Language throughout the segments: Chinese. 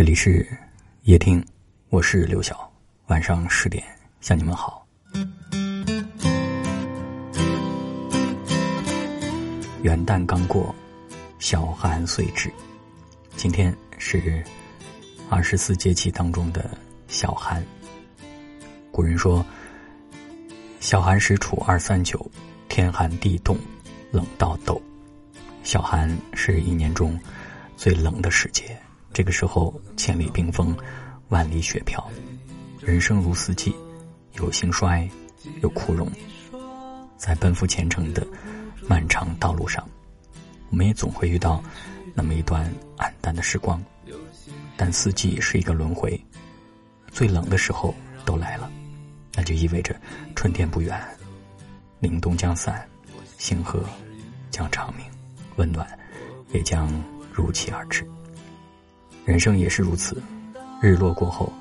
这里是夜听，我是刘晓。晚上十点向你们好。元旦刚过，小寒岁至，今天是二十四节气当中的小寒。古人说：“小寒时处二三九，天寒地冻，冷到抖。”小寒是一年中最冷的时节。这个时候，千里冰封，万里雪飘，人生如四季，有兴衰，有枯荣。在奔赴前程的漫长道路上，我们也总会遇到那么一段暗淡的时光。但四季是一个轮回，最冷的时候都来了，那就意味着春天不远，凛冬将散，星河将长明，温暖也将如期而至。人生也是如此，日落过后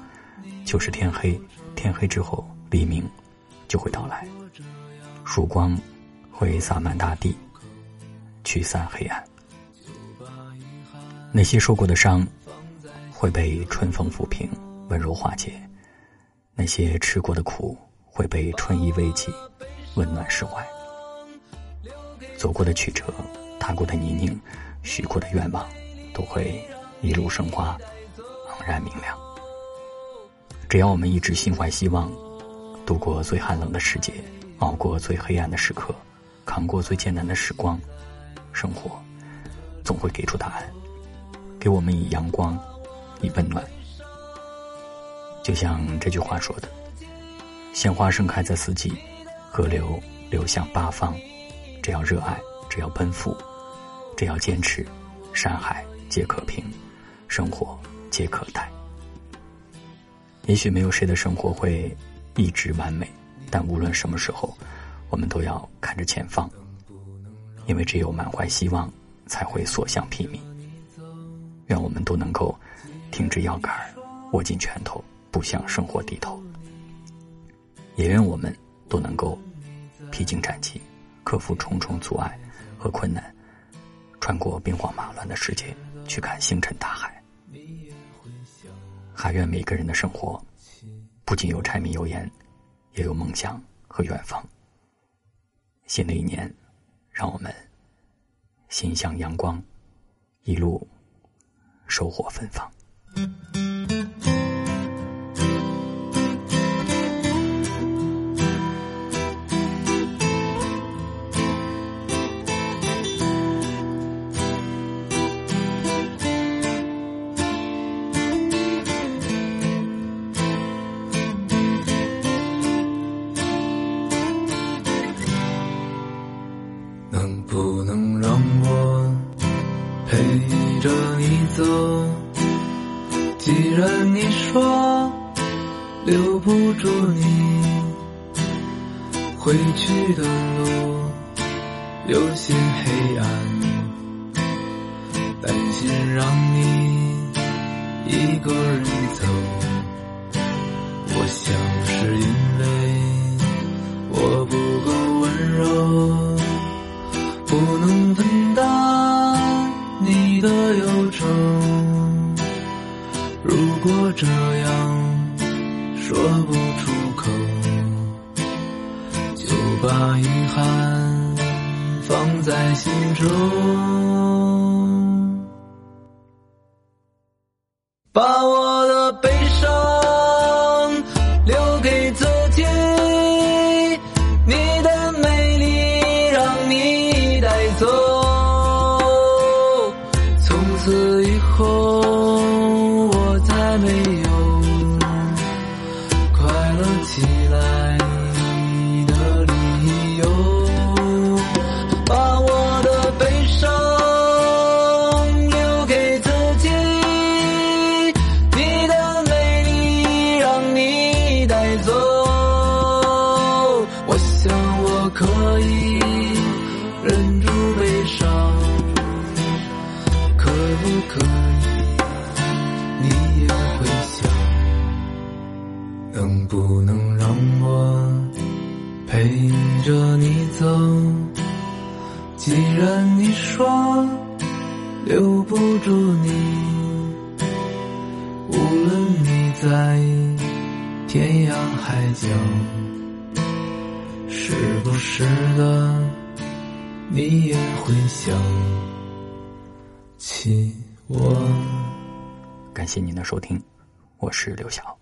就是天黑，天黑之后黎明就会到来，曙光会洒满大地，驱散黑暗。那些受过的伤会被春风抚平，温柔化解；那些吃过的苦会被春意慰藉，温暖释怀。走过的曲折，踏过的泥泞，许过的愿望，都会。一路生花，昂然明亮。只要我们一直心怀希望，度过最寒冷的时节，熬过最黑暗的时刻，扛过最艰难的时光，生活总会给出答案，给我们以阳光，以温暖。就像这句话说的：“鲜花盛开在四季，河流流向八方。只要热爱，只要奔赴，只要坚持，山海皆可平。”生活皆可待。也许没有谁的生活会一直完美，但无论什么时候，我们都要看着前方，因为只有满怀希望，才会所向披靡。愿我们都能够挺直腰杆，握紧拳头，不向生活低头。也愿我们都能够披荆斩棘，克服重重阻碍和困难，穿过兵荒马乱的世界，去看星辰大海。还愿每个人的生活，不仅有柴米油盐，也有梦想和远方。新的一年，让我们心向阳光，一路收获芬芳。陪着你走，既然你说留不住你，回去的路有些黑暗，担心让你一个人走，把遗憾放在心中，陪着你走？既然你说留不住你，无论你在天涯海角，时不时的你也会想起我。感谢您的收听，我是刘晓。